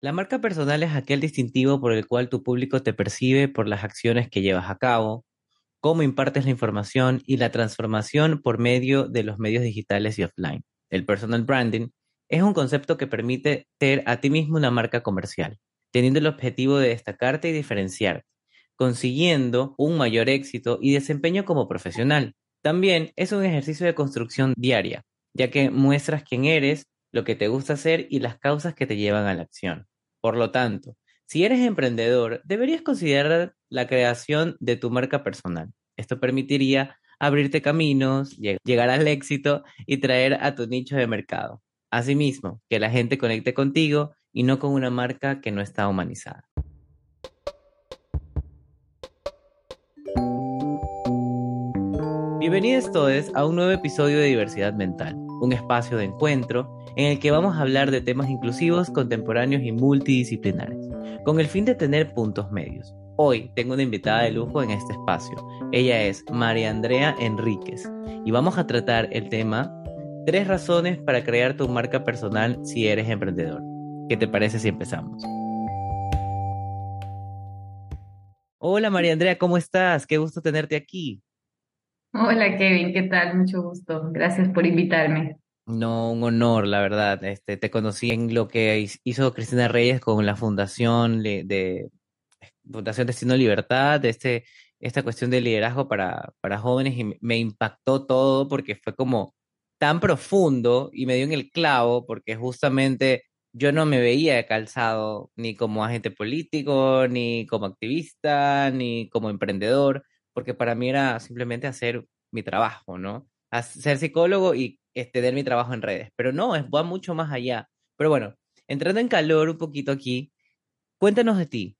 La marca personal es aquel distintivo por el cual tu público te percibe por las acciones que llevas a cabo, cómo impartes la información y la transformación por medio de los medios digitales y offline. El personal branding es un concepto que permite ser a ti mismo una marca comercial, teniendo el objetivo de destacarte y diferenciarte, consiguiendo un mayor éxito y desempeño como profesional. También es un ejercicio de construcción diaria, ya que muestras quién eres, lo que te gusta hacer y las causas que te llevan a la acción. Por lo tanto, si eres emprendedor, deberías considerar la creación de tu marca personal. Esto permitiría abrirte caminos, llegar al éxito y traer a tu nicho de mercado. Asimismo, que la gente conecte contigo y no con una marca que no está humanizada. Bienvenidos todos a un nuevo episodio de Diversidad Mental, un espacio de encuentro en el que vamos a hablar de temas inclusivos, contemporáneos y multidisciplinares, con el fin de tener puntos medios. Hoy tengo una invitada de lujo en este espacio. Ella es María Andrea Enríquez y vamos a tratar el tema Tres razones para crear tu marca personal si eres emprendedor. ¿Qué te parece si empezamos? Hola María Andrea, ¿cómo estás? Qué gusto tenerte aquí. Hola Kevin, ¿qué tal? Mucho gusto. Gracias por invitarme. No, un honor, la verdad. Este, te conocí en lo que hizo Cristina Reyes con la fundación de, Fundación Destino Libertad, de este, esta cuestión de liderazgo para, para jóvenes y me impactó todo porque fue como tan profundo y me dio en el clavo porque justamente yo no me veía calzado ni como agente político, ni como activista, ni como emprendedor, porque para mí era simplemente hacer mi trabajo, ¿no? Ser psicólogo y tener mi trabajo en redes. Pero no, es, va mucho más allá. Pero bueno, entrando en calor un poquito aquí, cuéntanos de ti.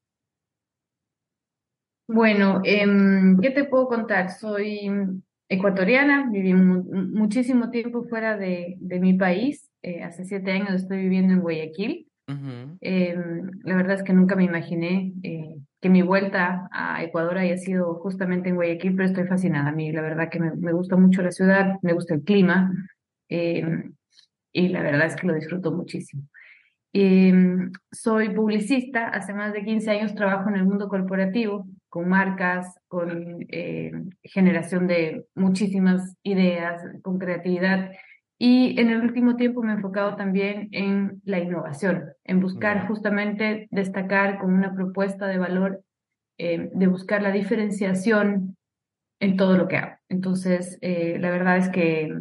Bueno, em, ¿qué te puedo contar? Soy ecuatoriana, viví muchísimo tiempo fuera de, de mi país. Eh, hace siete años estoy viviendo en Guayaquil. Em, la verdad es que nunca me imaginé eh, que mi vuelta a Ecuador haya sido justamente en Guayaquil, pero estoy fascinada. A mí la verdad que me, gusta mucho la ciudad, me gusta el clima em, y la verdad es que lo disfruto muchísimo. Em, soy publicista, hace más de 15 años trabajo en el mundo corporativo con marcas, con eh, generación de muchísimas ideas, con creatividad. Y en el último tiempo me he enfocado también en la innovación, en buscar justamente destacar con una propuesta de valor, eh, de buscar la diferenciación en todo lo que hago. Entonces, eh, la verdad es que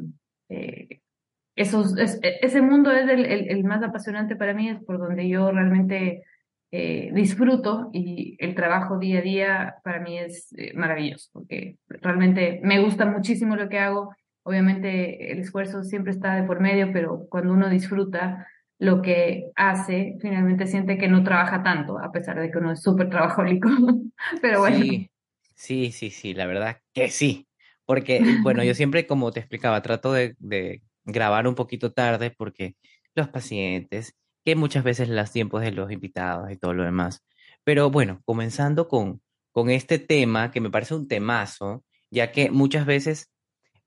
esos, ese mundo es el, el, más apasionante para mí, es por donde yo realmente eh, disfruto y el trabajo día a día para mí es eh, maravilloso porque realmente me gusta muchísimo lo que hago. Obviamente el esfuerzo siempre está de por medio, pero cuando uno disfruta lo que hace, finalmente siente que no trabaja tanto, a pesar de que uno es súper trabajólico. pero bueno. Sí, sí, sí, sí, la verdad que sí. Porque, bueno, yo siempre, como te explicaba, trato de, de grabar un poquito tarde porque los pacientes que muchas veces las tiempos de los invitados y todo lo demás. Pero bueno, comenzando con, con este tema, que me parece un temazo, ya que muchas veces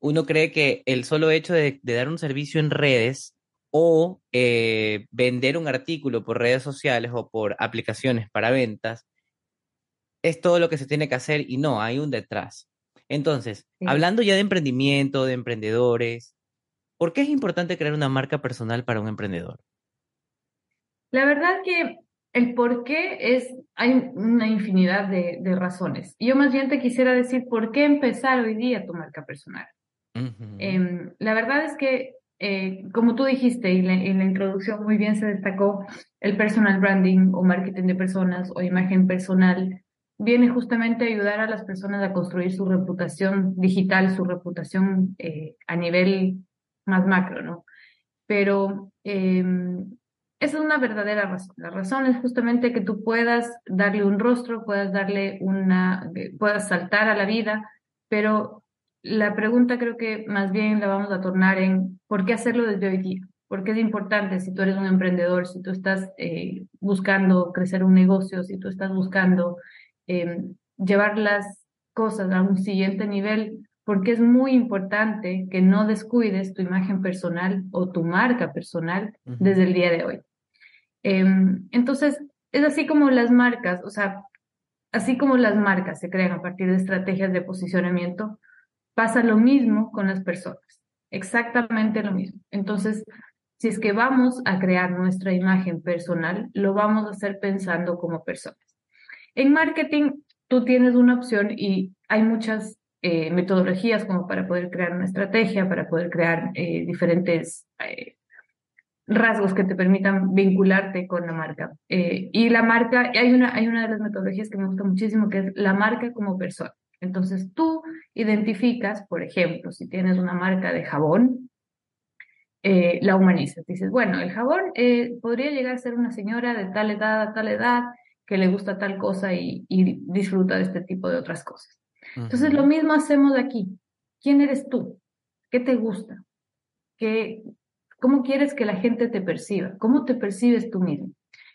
uno cree que el solo hecho de, dar un servicio en redes o eh, vender un artículo por redes sociales o por aplicaciones para ventas es todo lo que se tiene que hacer y no, hay un detrás. Entonces, hablando ya de emprendimiento, de emprendedores, ¿por qué es importante crear una marca personal para un emprendedor? La verdad que el por qué es, hay una infinidad de, de, razones. Yo más bien te quisiera decir por qué empezar hoy día tu marca personal. Em, la verdad es que, eh, como tú dijiste y en la introducción muy bien se destacó, el personal branding o marketing de personas o imagen personal viene justamente a ayudar a las personas a construir su reputación digital, su reputación eh, a nivel más macro, ¿no? Pero eh, esa es una verdadera razón. La razón es justamente que tú puedas darle un rostro, puedas darle una, puedas saltar a la vida, pero la pregunta creo que más bien la vamos a tornar en ¿por qué hacerlo desde hoy día? Porque es importante si tú eres un emprendedor, si tú estás eh, buscando crecer un negocio, si tú estás buscando em, llevar las cosas a un siguiente nivel, porque es muy importante que no descuides tu imagen personal o tu marca personal desde el día de hoy. Em, entonces, es así como las marcas, o sea, así como las marcas se crean a partir de estrategias de posicionamiento, pasa lo mismo con las personas, exactamente lo mismo. Entonces, si es que vamos a crear nuestra imagen personal, lo vamos a hacer pensando como personas. En marketing, tú tienes una opción y hay muchas eh, metodologías como para poder crear una estrategia, para poder crear eh, diferentes eh, rasgos que te permitan vincularte con la marca. y la marca, hay una, hay una de las metodologías que me gusta muchísimo, que es la marca como persona. Entonces tú identificas, por ejemplo, si tienes una marca de jabón, la humanizas. Dices, bueno, el jabón podría llegar a ser una señora de tal edad a tal edad que le gusta tal cosa y, y disfruta de este tipo de otras cosas. Entonces, lo mismo hacemos aquí. ¿Quién eres tú? ¿Qué te gusta? ¿Qué, ¿Cómo quieres que la gente te perciba? ¿Cómo te percibes tú mismo?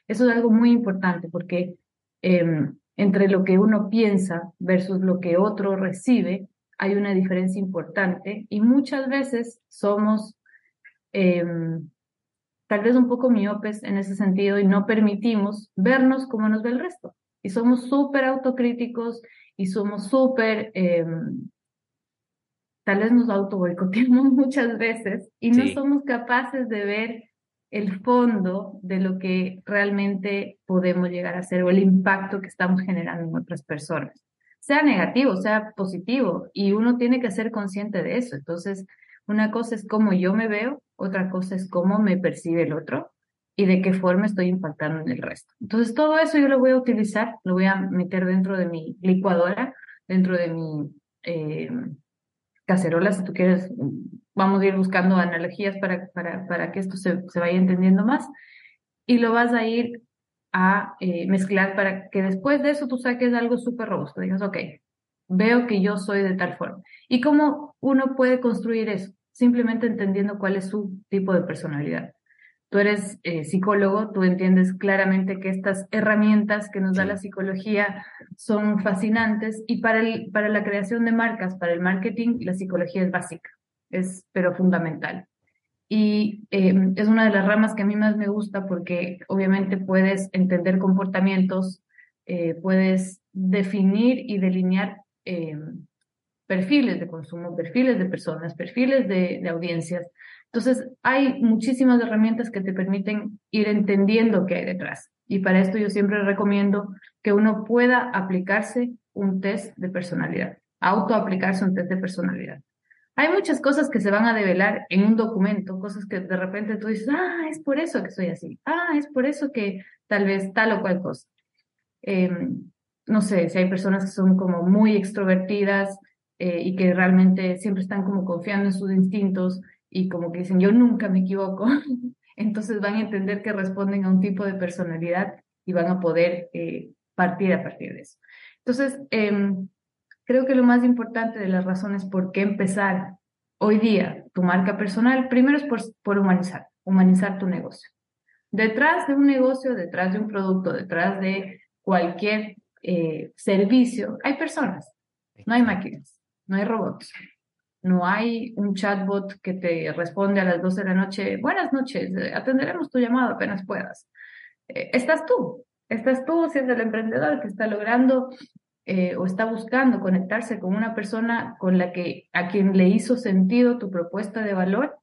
Eso es algo muy importante porque em, entre lo que uno piensa versus lo que otro recibe hay una diferencia importante y muchas veces somos em, tal vez un poco miopes en ese sentido y no permitimos vernos como nos ve el resto. Y somos súper autocríticos y somos súper, em, tal vez nos auto boicoteamos muchas veces y no somos capaces de ver el fondo de lo que realmente podemos llegar a hacer o el impacto que estamos generando en otras personas, sea negativo, sea positivo, y uno tiene que ser consciente de eso. Entonces, una cosa es cómo yo me veo, otra cosa es cómo me percibe el otro y de qué forma estoy impactando en el resto. Entonces, todo eso yo lo voy a utilizar, lo voy a meter dentro de mi licuadora, dentro de mi eh, cacerola, si tú quieres, vamos a ir buscando analogías para, para, para que esto se, se, vaya entendiendo más, y lo vas a ir a eh, mezclar para que después de eso tú saques algo súper robusto, digas, ok, veo que yo soy de tal forma. ¿Y cómo uno puede construir eso? Simplemente entendiendo cuál es su tipo de personalidad. Tú eres eh, psicólogo, tú entiendes claramente que estas herramientas que nos da la psicología son fascinantes y para, el, para la creación de marcas, para el marketing, la psicología es básica, es pero fundamental. Y em, es una de las ramas que a mí más me gusta porque obviamente puedes entender comportamientos, eh, puedes definir y delinear em, perfiles de consumo, perfiles de personas, perfiles de, de audiencias. Entonces, hay muchísimas herramientas que te permiten ir entendiendo qué hay detrás. Y para esto yo siempre recomiendo que uno pueda aplicarse un test de personalidad, autoaplicarse un test de personalidad. Hay muchas cosas que se van a develar en un documento, cosas que de repente tú dices, ah, es por eso que soy así, ah, es por eso que tal vez tal o cual cosa. Em, no sé, si hay personas que son como muy extrovertidas eh, y que realmente siempre están como confiando en sus instintos, y como que dicen, yo nunca me equivoco, entonces van a entender que responden a un tipo de personalidad y van a poder eh, partir a partir de eso. Entonces, em, creo que lo más importante de las razones por qué empezar hoy día tu marca personal, primero es por, por humanizar, humanizar tu negocio. Detrás de un negocio, detrás de un producto, detrás de cualquier eh, servicio, hay personas, no hay máquinas, no hay robots no hay un chatbot que te responde a las 12 de la noche, buenas noches, eh, atenderemos tu llamado apenas puedas. Eh, estás tú, estás tú siendo el emprendedor que está logrando eh, o está buscando conectarse con una persona con la que a quien le hizo sentido tu propuesta de valor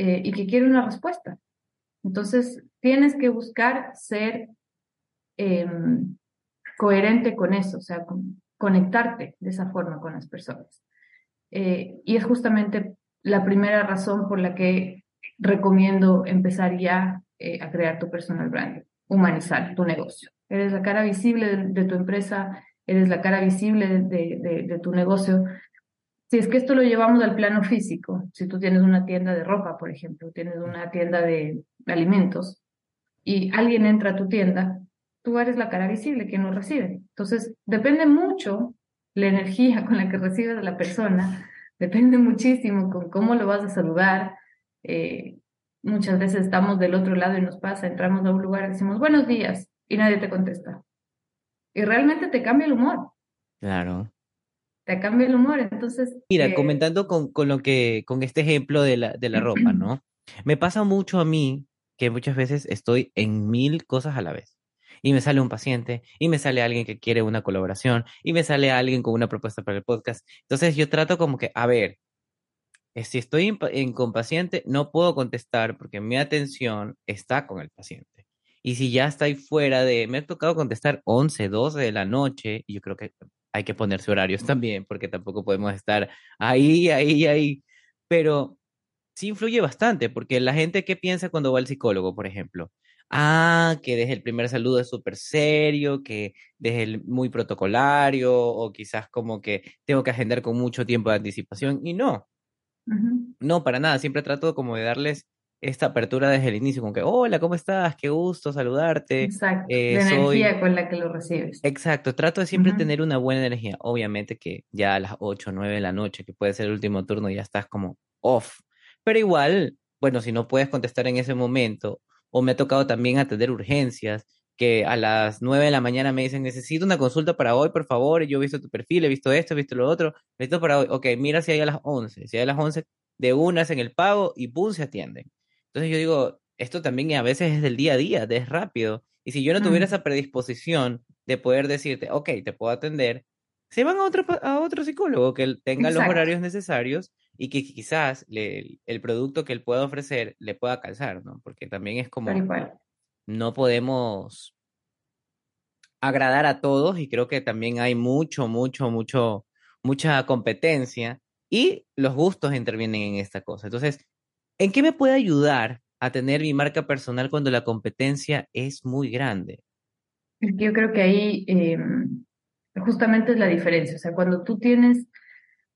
y que quiere una respuesta. Entonces, tienes que buscar ser em, coherente con eso, o sea, conectarte de esa forma con las personas. Eh, y es justamente la primera razón por la que recomiendo empezar ya eh, a crear tu personal brand, humanizar tu negocio. Eres la cara visible de, tu empresa, eres la cara visible de, tu negocio. Si es que esto lo llevamos al plano físico, si tú tienes una tienda de ropa, por ejemplo, tienes una tienda de alimentos y alguien entra a tu tienda, tú eres la cara visible, quien lo recibe. Entonces, depende mucho la energía con la que recibes a la persona depende muchísimo con cómo lo vas a saludar. Eh, muchas veces estamos del otro lado y nos pasa, entramos a un lugar decimos buenos días y nadie te contesta. Y realmente te cambia el humor. Claro. Te cambia el humor, entonces... Mira, eh, comentando con, con, lo que, con este ejemplo de la, de la ropa, ¿no? Me pasa mucho a mí que muchas veces estoy en mil cosas a la vez. Y me sale un paciente, y me sale alguien que quiere una colaboración, y me sale alguien con una propuesta para el podcast. Entonces yo trato como que, a ver, eh, si estoy en, con paciente, no puedo contestar porque mi atención está con el paciente. Y si ya estoy fuera de, me ha tocado contestar 11, 12 de la noche, y yo creo que hay que ponerse horarios también, porque tampoco podemos estar ahí, ahí, ahí. Pero sí influye bastante, porque la gente que piensa cuando va al psicólogo, por ejemplo, ah, que desde el primer saludo es súper serio, que desde el muy protocolario, o quizás como que tengo que agendar con mucho tiempo de anticipación, y no, no, para nada, siempre trato como de darles esta apertura desde el inicio, como que, hola, ¿cómo estás? Qué gusto saludarte. Exacto, eh, la energía con la que lo recibes. Exacto, trato de siempre tener una buena energía. Obviamente que ya a las 8 o 9 de la noche, que puede ser el último turno, ya estás como off. Pero igual, bueno, si no puedes contestar en ese momento, o me ha tocado también atender urgencias, que a las 9 de la mañana me dicen, necesito una consulta para hoy, por favor, yo he visto tu perfil, he visto esto, he visto lo otro, necesito para hoy, ok, mira si hay a las 11, si hay a las 11, de una hacen el pago y pum, se atienden. Entonces yo digo, esto también a veces es del día a día, es rápido. Y si yo no tuviera mm. esa predisposición de poder decirte, ok, te puedo atender, se van a otro, a otro psicólogo que tenga los horarios necesarios y que quizás el producto que él pueda ofrecer le pueda calzar, ¿no? Porque también es como, no podemos agradar a todos y creo que también hay mucho, mucho, mucho, mucha competencia y los gustos intervienen en esta cosa. Entonces, ¿En qué me puede ayudar a tener mi marca personal cuando la competencia es muy grande? Yo creo que ahí em, justamente es la diferencia. O sea, cuando tú tienes,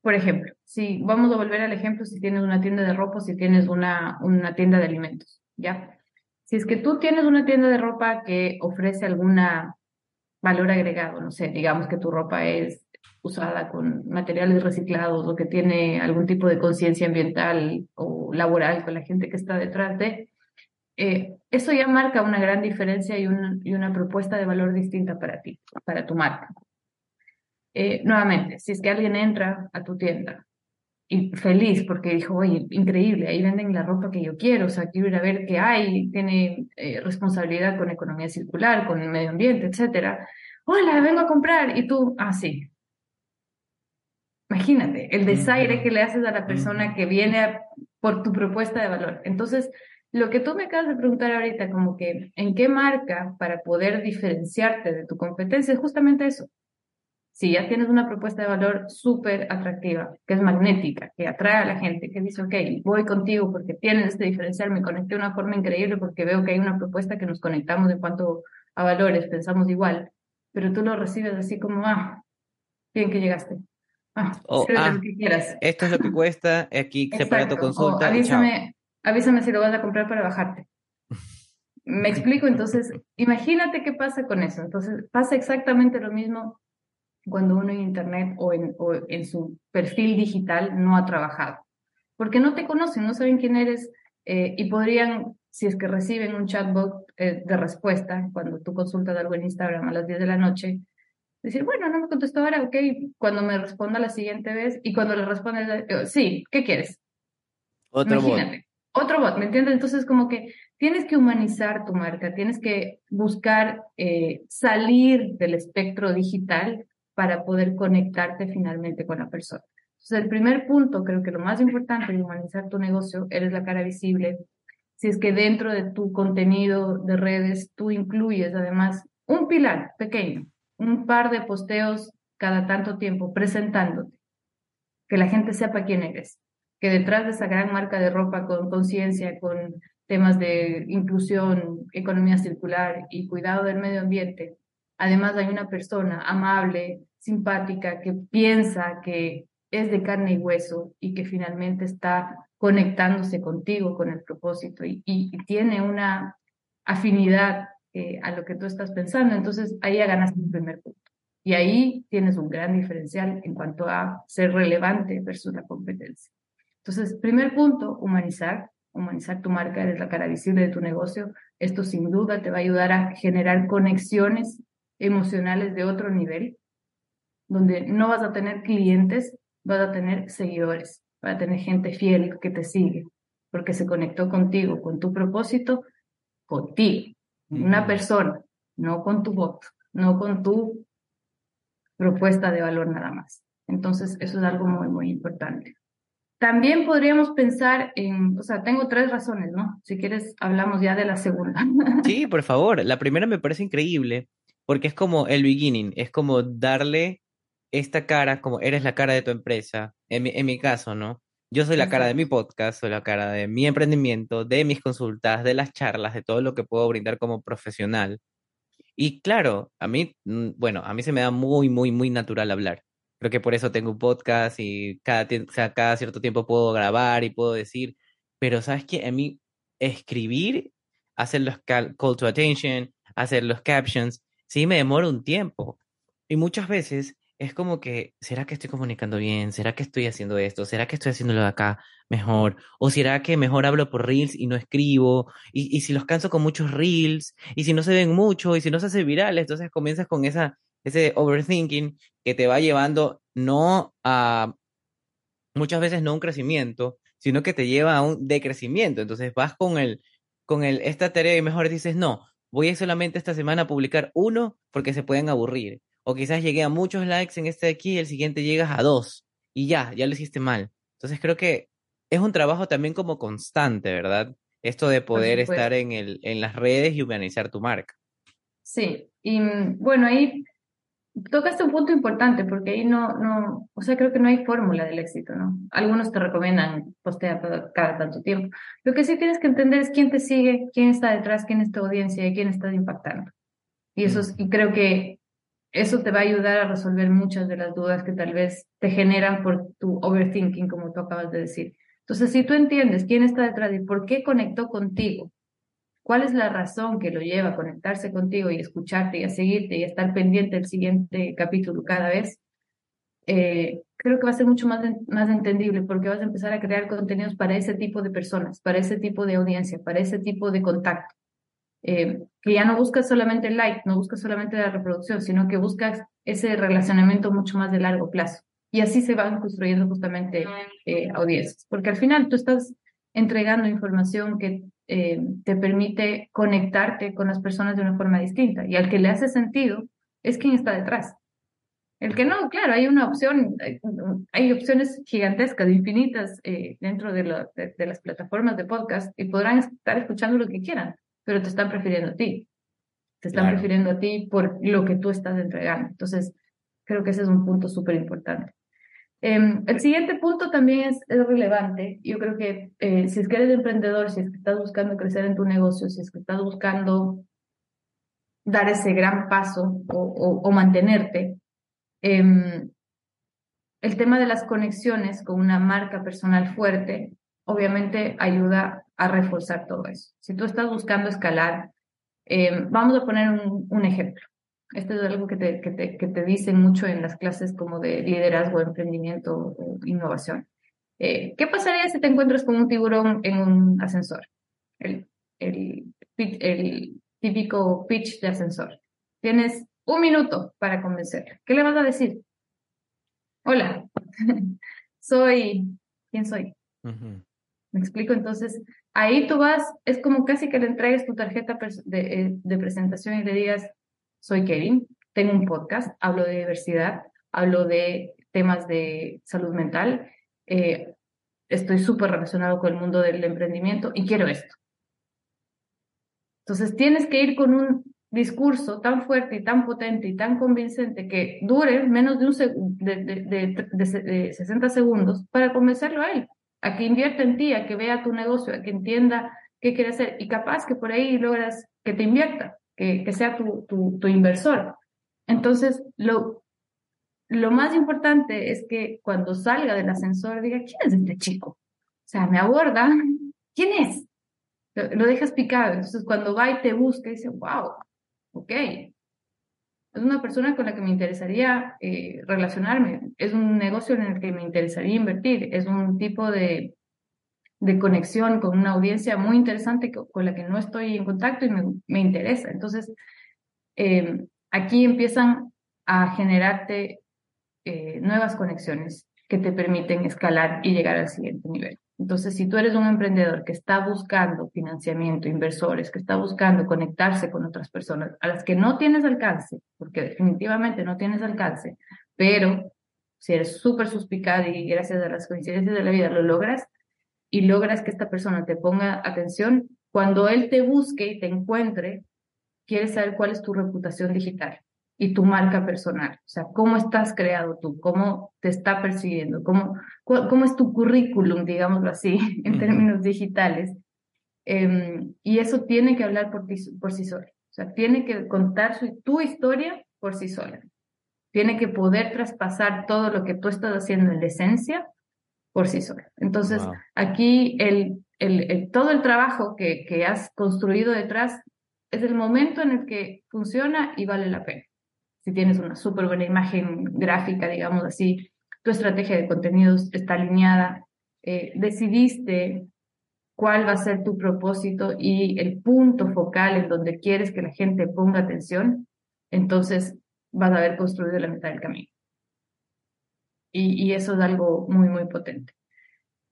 por ejemplo, si vamos a volver al ejemplo, si tienes una tienda de ropa, si tienes una, una tienda de alimentos, ¿ya? Si es que tú tienes una tienda de ropa que ofrece alguna valor agregado, no sé, digamos que tu ropa es usada con materiales reciclados o que tiene algún tipo de conciencia ambiental o laboral con la gente que está detrás de, eh, eso ya marca una gran diferencia y, y, una propuesta de valor distinta para ti, para tu marca. Eh, nuevamente, si es que alguien entra a tu tienda y feliz porque dijo, oye, increíble, ahí venden la ropa que yo quiero, o sea, quiero ir a ver qué hay, tiene eh, responsabilidad con economía circular, con el medio ambiente, etcétera. Hola, vengo a comprar. Y tú, ah, sí, Imagínate, el desaire que le haces a la persona que viene por tu propuesta de valor. Entonces, lo que tú me acabas de preguntar ahorita, como que, ¿en qué marca para poder diferenciarte de tu competencia? Es justamente eso. Si ya tienes una propuesta de valor súper atractiva, que es magnética, que atrae a la gente, que dice, ok, voy contigo porque tienes este diferencial, me conecté de una forma increíble porque veo que hay una propuesta que nos conectamos en cuanto a valores, pensamos igual, pero tú lo recibes así como, ah, bien que llegaste. Ah, ah Esto es lo que cuesta, aquí separa tu consulta. avísame, avísame si lo vas a comprar para bajarte. Me explico, entonces, imagínate qué pasa con eso. Entonces, pasa exactamente lo mismo cuando uno en Internet o en, o en su perfil digital no ha trabajado. Porque no te conocen, no saben quién eres eh, y podrían, si es que reciben un chatbot eh, de respuesta, cuando tú consultas algo en Instagram a las 10 de la noche, decir, bueno, no me contestó ahora, ok, cuando me responda la siguiente vez y cuando le responde, eh, sí, ¿qué quieres? Otro Imagínate. bot. Otro bot, ¿me entiendes? Entonces, como que tienes que humanizar tu marca, tienes que buscar eh, salir del espectro digital para poder conectarte finalmente con la persona. Entonces, el primer punto, creo que lo más importante de humanizar tu negocio, eres la cara visible. Si es que dentro de tu contenido de redes tú incluyes además un pilar pequeño, un par de posteos cada tanto tiempo presentándote, que la gente sepa quién eres, que detrás de esa gran marca de ropa con conciencia, con temas de inclusión, economía circular y cuidado del medio ambiente, además hay una persona amable, simpática, que piensa que es de carne y hueso y que finalmente está conectándose contigo con el propósito y, y tiene una afinidad eh, a lo que tú estás pensando. Entonces ahí ya ganas el primer punto. Y ahí tienes un gran diferencial en cuanto a ser relevante versus la competencia. Entonces, primer punto, humanizar. Humanizar tu marca, eres la cara visible de tu negocio. Esto sin duda te va a ayudar a generar conexiones emocionales de otro nivel, donde no vas a tener clientes, vas a tener seguidores, vas a tener gente fiel que te sigue, porque se conectó contigo, con tu propósito contigo, una persona, no con tu voto, no con tu propuesta de valor nada más. Entonces, eso es algo muy, muy importante. También podríamos pensar en, o sea, tengo tres razones, ¿no? Si quieres, hablamos ya de la segunda. Sí, por favor. La primera me parece increíble porque es como el beginning, es como darle esta cara, como eres la cara de tu empresa, en mi, en mi caso, ¿no? Yo soy la cara de mi podcast, soy la cara de mi emprendimiento, de mis consultas, de las charlas, de todo lo que puedo brindar como profesional. Y claro, a mí, mm, bueno, a mí se me da muy, muy, muy natural hablar. Creo que por eso tengo un podcast y cada, cada cierto tiempo puedo grabar y puedo decir, pero sabes que a mí escribir, hacer los call, to attention, hacer los captions, sí me demora un tiempo. Y muchas veces es como que, ¿será que estoy comunicando bien? ¿Será que estoy haciendo esto? ¿Será que estoy haciéndolo acá mejor? ¿O será que mejor hablo por reels y no escribo? Y, y si los canso con muchos reels, y si no se ven mucho, y si no se hace viral, entonces comienzas con esa ese overthinking que te va llevando no a, muchas veces no un crecimiento, sino que te lleva a un decrecimiento. Entonces vas con el, con el, esta tarea y mejor dices, no, voy a solamente esta semana a publicar uno porque se pueden aburrir. O quizás llegué a muchos likes en este de aquí y el siguiente llegas a dos y ya, ya lo hiciste mal. Entonces creo que es un trabajo también como constante, ¿verdad? Esto de poder estar en, el, en las redes y organizar tu marca. Sí, y mm, bueno, ahí tocaste un punto importante porque ahí no, no, o sea, creo que no hay fórmula del éxito, ¿no? Algunos te recomiendan postear cada tanto tiempo. Lo que sí tienes que entender es quién te sigue, quién está detrás, quién es tu audiencia y quién estás impactando. Y eso y creo que eso te va a ayudar a resolver muchas de las dudas que tal vez te generan por tu overthinking, como tú acabas de decir. Entonces, si tú entiendes quién está detrás y por qué conectó contigo, ¿Cuál es la razón que lo lleva a conectarse contigo y escucharte y a seguirte y a estar pendiente del siguiente capítulo cada vez? Eh, creo que va a ser mucho más, más entendible porque vas a empezar a crear contenidos para ese tipo de personas, para ese tipo de audiencia, para ese tipo de contacto. Eh, que ya no buscas solamente el like, no buscas solamente la reproducción, sino que buscas ese relacionamiento mucho más de largo plazo. Y así se van construyendo justamente eh, audiencias, porque al final tú estás entregando información que eh, te permite conectarte con las personas de una forma distinta. Y al que le hace sentido es quien está detrás. El que no, claro, hay una opción, hay opciones gigantescas, infinitas dentro de, de, las plataformas de podcast y podrán estar escuchando lo que quieran, pero te están prefiriendo a ti. Te están prefiriendo a ti por lo que tú estás entregando. Entonces, creo que ese es un punto súper importante. Em, el siguiente punto también es, relevante. Yo creo que eh, si es que eres emprendedor, si es que estás buscando crecer en tu negocio, si es que estás buscando dar ese gran paso o, mantenerte, em, el tema de las conexiones con una marca personal fuerte, obviamente ayuda a reforzar todo eso. Si tú estás buscando escalar, em, vamos a poner un ejemplo. Esto es algo que te, que te, que te dicen mucho en las clases como de liderazgo, emprendimiento innovación. Eh, ¿Qué pasaría si te encuentras con un tiburón en un ascensor? El, el, típico pitch de ascensor. Tienes un minuto para convencerle. ¿Qué le vas a decir? Hola, soy, ¿quién soy? Me explico, entonces, ahí tú vas, es como casi que le entregues tu tarjeta de, eh, de presentación y le digas, soy Kevin, tengo un podcast, hablo de diversidad, hablo de temas de salud mental, eh, estoy súper relacionado con el mundo del emprendimiento y quiero esto. Entonces tienes que ir con un discurso tan fuerte y tan potente y tan convincente que dure menos de, un de, 60 segundos para convencerlo a él, a que invierta en ti, a que vea tu negocio, a que entienda qué quiere hacer y capaz que por ahí logras que te invierta que, sea tu, tu, inversor. Entonces, lo, lo más importante es que cuando salga del ascensor diga, ¿quién es este chico? O sea, me aborda, ¿quién es? Lo, dejas picado. Entonces, cuando va y te busca, dice, wow, ok. Es una persona con la que me interesaría eh, relacionarme. Es un negocio en el que me interesaría invertir. Es un tipo de, de conexión con una audiencia muy interesante con la que no estoy en contacto y me, interesa. Entonces, em, aquí empiezan a generarte eh, nuevas conexiones que te permiten escalar y llegar al siguiente nivel. Entonces, si tú eres un emprendedor que está buscando financiamiento, inversores, que está buscando conectarse con otras personas a las que no tienes alcance, porque definitivamente no tienes alcance, pero si eres súper suspicado y gracias a las coincidencias de la vida lo logras y logras que esta persona te ponga atención, cuando él te busque y te encuentre, quieres saber cuál es tu reputación digital y tu marca personal. O sea, cómo estás creado tú, cómo te está persiguiendo, cómo, cómo es tu currículum, digámoslo así, en términos digitales. Em, y eso tiene que hablar por, ti, por sí solo. O sea, tiene que contar su, tu historia por sí sola. Tiene que poder traspasar todo lo que tú estás haciendo en la esencia por sí sola. Entonces, aquí el, el, el, todo el trabajo que, que has construido detrás es el momento en el que funciona y vale la pena. Si tienes una súper buena imagen gráfica, digamos así, tu estrategia de contenidos está alineada, eh, decidiste cuál va a ser tu propósito y el punto focal en donde quieres que la gente ponga atención, entonces vas a haber construido la mitad del camino. Y, y eso es algo muy, muy potente.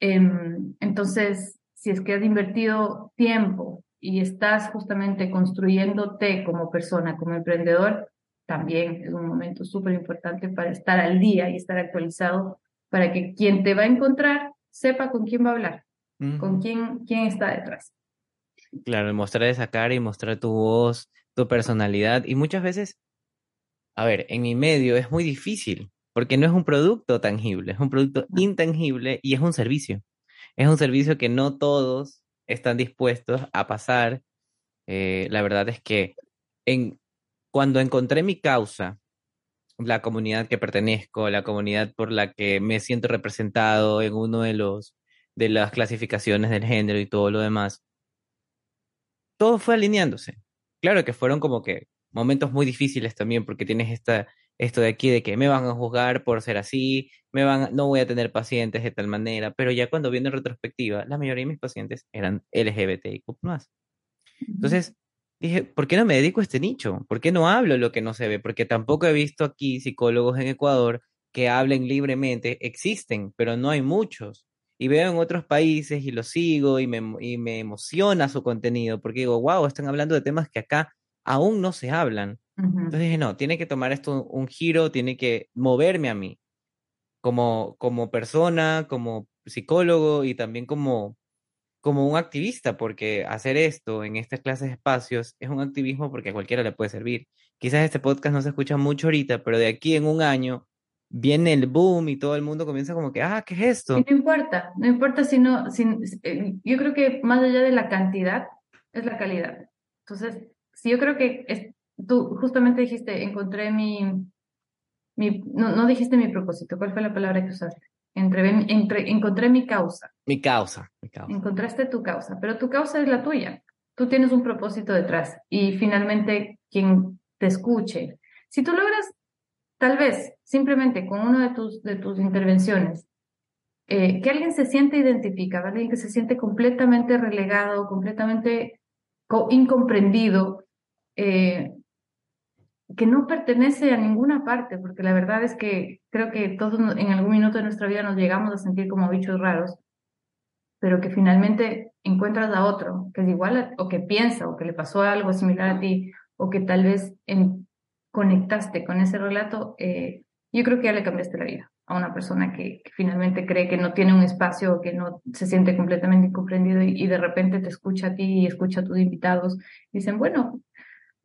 Em, entonces, si es que has invertido tiempo y estás justamente construyéndote como persona, como emprendedor, también es un momento súper importante para estar al día y estar actualizado, para que quien te va a encontrar sepa con quién va a hablar, con quién, quién está detrás. Claro, mostrar esa cara y mostrar tu voz, tu personalidad. Y muchas veces, a ver, en mi medio es muy difícil, porque no es un producto tangible, es un producto intangible y es un servicio. Es un servicio que no todos están dispuestos a pasar. Eh, la verdad es que en, cuando encontré mi causa, la comunidad que pertenezco, la comunidad por la que me siento representado en uno de los de las clasificaciones del género y todo lo demás, todo fue alineándose. Claro que fueron como que momentos muy difíciles también porque tienes esta esto de aquí de que me van a juzgar por ser así, me van, no voy a tener pacientes de tal manera, pero ya cuando viene en retrospectiva, la mayoría de mis pacientes eran LGBTIQ+. Entonces, dije, ¿por qué no me dedico a este nicho? ¿Por qué no hablo lo que no se ve? Porque tampoco he visto aquí psicólogos en Ecuador que hablen libremente. Existen, pero no hay muchos. Y veo en otros países y los sigo y me, y me emociona su contenido porque digo, wow, están hablando de temas que acá aún no se hablan. Entonces dije, no, tiene que tomar esto un giro, tiene que moverme a mí como, como persona, como psicólogo y también como, como un activista, porque hacer esto en estas clases de espacios es un activismo porque a cualquiera le puede servir. Quizás este podcast no se escucha mucho ahorita, pero de aquí en un año viene el boom y todo el mundo comienza como que, ah, ¿qué es esto? no importa, no importa si no, si, eh, yo creo que más allá de la cantidad es la calidad. Entonces, si yo creo que es, tú justamente dijiste, encontré mi, mi no, no dijiste mi propósito, ¿cuál fue la palabra que usaste? Entre, entre, encontré mi causa. Mi causa, mi causa. Encontraste tu causa, pero tu causa es la tuya. Tú tienes un propósito detrás y finalmente quien te escuche. Si tú logras, tal vez, simplemente con una de tus, de tus intervenciones, eh, que alguien se siente identificado, alguien que se siente completamente relegado, completamente incomprendido, eh, que no pertenece a ninguna parte, porque la verdad es que creo que todos en algún minuto de nuestra vida nos llegamos a sentir como bichos raros, pero que finalmente encuentras a otro que es igual o que piensa o que le pasó algo similar a ti o que tal vez en, conectaste con ese relato, eh, yo creo que ya le cambiaste la vida a una persona que, finalmente cree que no tiene un espacio o que no se siente completamente incomprendido y, y, de repente te escucha a ti y escucha a tus invitados. Dicen, bueno,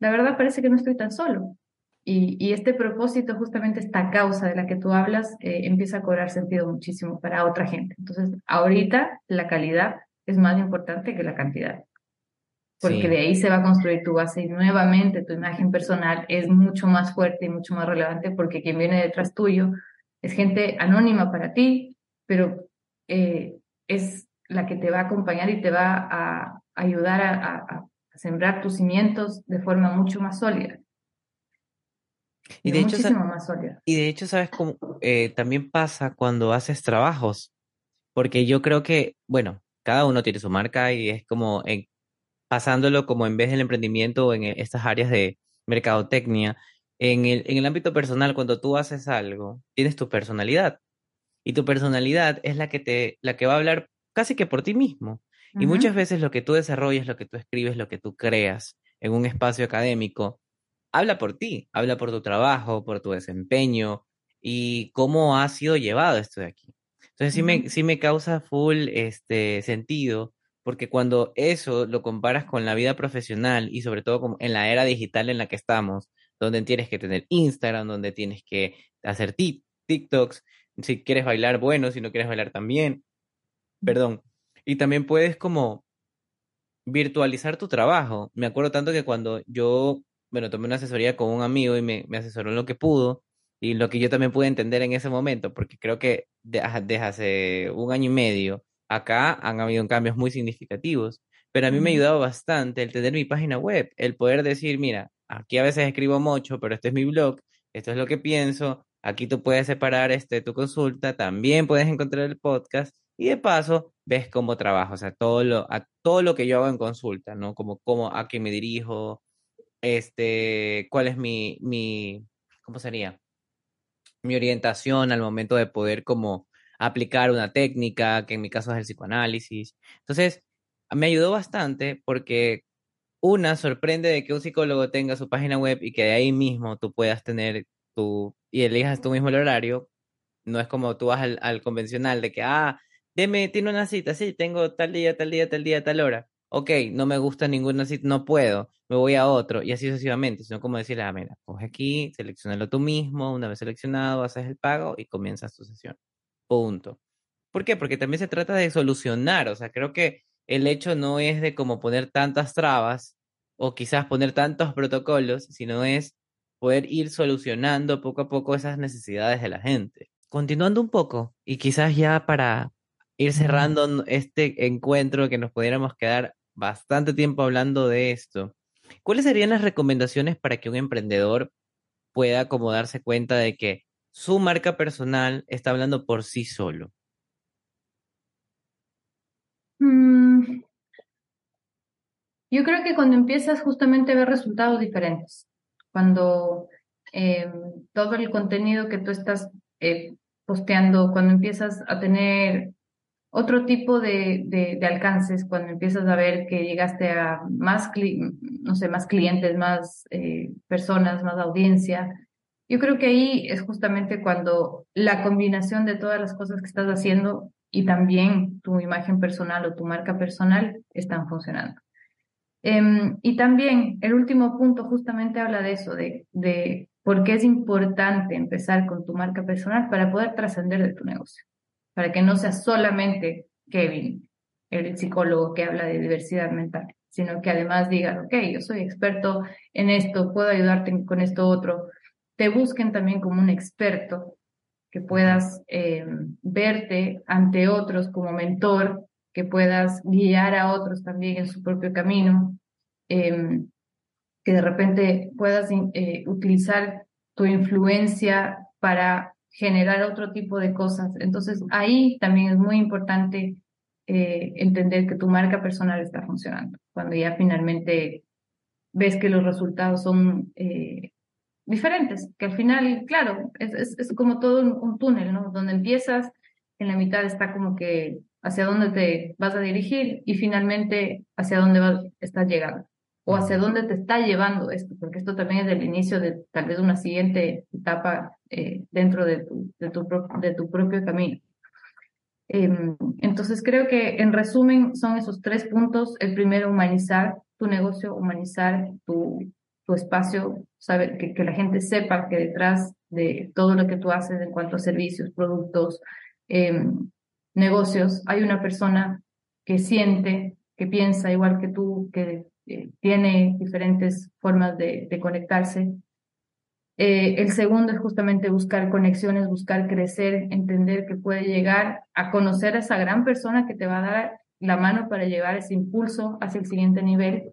la verdad parece que no estoy tan solo. Y, y este propósito, justamente esta causa de la que tú hablas, eh, empieza a cobrar sentido muchísimo para otra gente. Entonces, ahorita la calidad es más importante que la cantidad. Porque de ahí se va a construir tu base y nuevamente tu imagen personal es mucho más fuerte y mucho más relevante porque quien viene detrás tuyo es gente anónima para ti, pero eh, es la que te va a acompañar y te va a ayudar a, a, sembrar tus cimientos de forma mucho más sólida. Y de, hecho, más sólida. y de hecho, ¿sabes cómo? Eh, también pasa cuando haces trabajos, porque yo creo que, bueno, cada uno tiene su marca y es como pasándolo como en vez del emprendimiento en estas áreas de mercadotecnia, en el, en el ámbito personal, cuando tú haces algo, tienes tu personalidad. Y tu personalidad es la que te, la que va a hablar casi que por ti mismo. Y muchas veces lo que tú desarrollas, lo que tú escribes, lo que tú creas en un espacio académico, habla por ti, habla por tu trabajo, por tu desempeño y cómo ha sido llevado esto de aquí. Entonces sí me, sí me causa full este, sentido, porque cuando eso lo comparas con la vida profesional y sobre todo en la era digital en la que estamos, donde tienes que tener Instagram, donde tienes que hacer TikToks, si quieres bailar, bueno, si no quieres bailar también, perdón. Y también puedes como virtualizar tu trabajo. Me acuerdo tanto que cuando yo, bueno, tomé una asesoría con un amigo y me, me asesoró en lo que pudo, y lo que yo también pude entender en ese momento, porque creo que desde hace un año y medio acá han habido cambios muy significativos, pero a mí me ha ayudado bastante el tener mi página web, el poder decir, mira, aquí a veces escribo mucho, pero este es mi blog, esto es lo que pienso, aquí tú puedes separar este, tu consulta, también puedes encontrar el podcast y de paso ves cómo trabajo, o sea, todo lo, a todo lo que yo hago en consulta, ¿no? Como cómo, a quién me dirijo, este, cuál es mi, mi, ¿cómo sería? mi orientación al momento de poder como aplicar una técnica, que en mi caso es el psicoanálisis. Entonces, me ayudó bastante porque una sorprende de que un psicólogo tenga su página web y que de ahí mismo tú puedas tener tu y elijas tú mismo el horario. No es como tú vas al, al convencional de que, ah, deme, tiene una cita, sí, tengo tal día, tal día, tal día, tal hora ok, no me gusta ninguna cita, no puedo, me voy a otro, y así sucesivamente, sino como decirle, ah, mira, coge aquí, seleccionalo tú mismo, una vez seleccionado, haces el pago y comienzas tu sesión. Punto. ¿Por qué? Porque también se trata de solucionar, o sea, creo que el hecho no es de como poner tantas trabas o quizás poner tantos protocolos, sino es poder ir solucionando poco a poco esas necesidades de la gente. Continuando un poco, y quizás ya para ir cerrando este encuentro que nos pudiéramos quedar bastante tiempo hablando de esto. ¿Cuáles serían las recomendaciones para que un emprendedor pueda como darse cuenta de que su marca personal está hablando por sí solo? Mm. yo creo que cuando empiezas justamente a ver resultados diferentes, cuando em, todo el contenido que tú estás eh, posteando, cuando empiezas a tener otro tipo de, de, alcances cuando empiezas a ver que llegaste a más, no sé, más clientes, más eh, personas, más audiencia. Yo creo que ahí es justamente cuando la combinación de todas las cosas que estás haciendo y también tu imagen personal o tu marca personal están funcionando. Em, y también el último punto justamente habla de eso, de, de por qué es importante empezar con tu marca personal para poder trascender de tu negocio para que no sea solamente Kevin, el psicólogo que habla de diversidad mental, sino que además diga, ok, yo soy experto en esto, puedo ayudarte con esto otro. Te busquen también como un experto, que puedas eh, verte ante otros como mentor, que puedas guiar a otros también en su propio camino, em, que de repente puedas eh, utilizar tu influencia para generar otro tipo de cosas. Entonces, ahí también es muy importante eh, entender que tu marca personal está funcionando. Cuando ya finalmente ves que los resultados son eh, diferentes, que al final, claro, es, es, como todo un, túnel, ¿no? Donde empiezas, en la mitad está como que hacia dónde te vas a dirigir y finalmente hacia dónde vas, estás llegando o hacia dónde te está llevando esto, porque esto también es el inicio de tal vez una siguiente etapa eh, dentro de tu, de, tu, de tu propio camino. Em, entonces creo que en resumen son esos tres puntos. El primero, humanizar tu negocio, humanizar tu, tu espacio, saber que, que la gente sepa que detrás de todo lo que tú haces en cuanto a servicios, productos, em, negocios, hay una persona que siente, que piensa igual que tú, que eh, tiene diferentes formas de, conectarse. Eh, el segundo es justamente buscar conexiones, buscar crecer, entender que puede llegar a conocer a esa gran persona que te va a dar la mano para llevar ese impulso hacia el siguiente nivel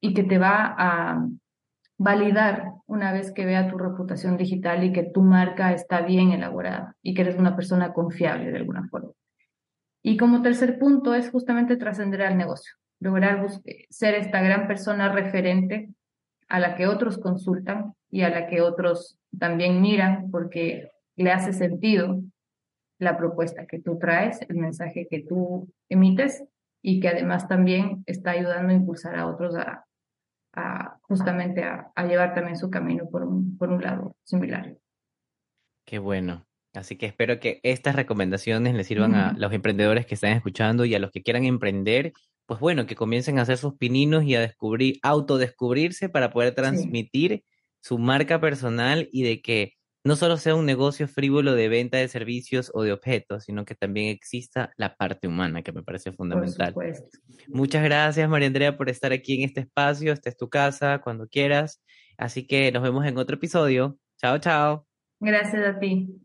y que te va a validar una vez que vea tu reputación digital y que tu marca está bien elaborada y que eres una persona confiable de alguna forma. Y como tercer punto es justamente trascender al negocio lograr ser esta gran persona referente a la que otros consultan y a la que otros también miran porque le hace sentido la propuesta que tú traes, el mensaje que tú emites y que además también está ayudando a impulsar a otros a, justamente a, llevar también su camino por un, por un lado similar. Qué bueno. Así que espero que estas recomendaciones les sirvan a los emprendedores que están escuchando y a los que quieran emprender, pues bueno, que comiencen a hacer sus pininos y a descubrir, autodescubrirse para poder transmitir su marca personal y de que no solo sea un negocio frívolo de venta de servicios o de objetos, sino que también exista la parte humana, que me parece fundamental. Muchas gracias, María Andrea, por estar aquí en este espacio. Esta es tu casa, cuando quieras. Así que nos vemos en otro episodio. Chao, chao. Gracias a ti.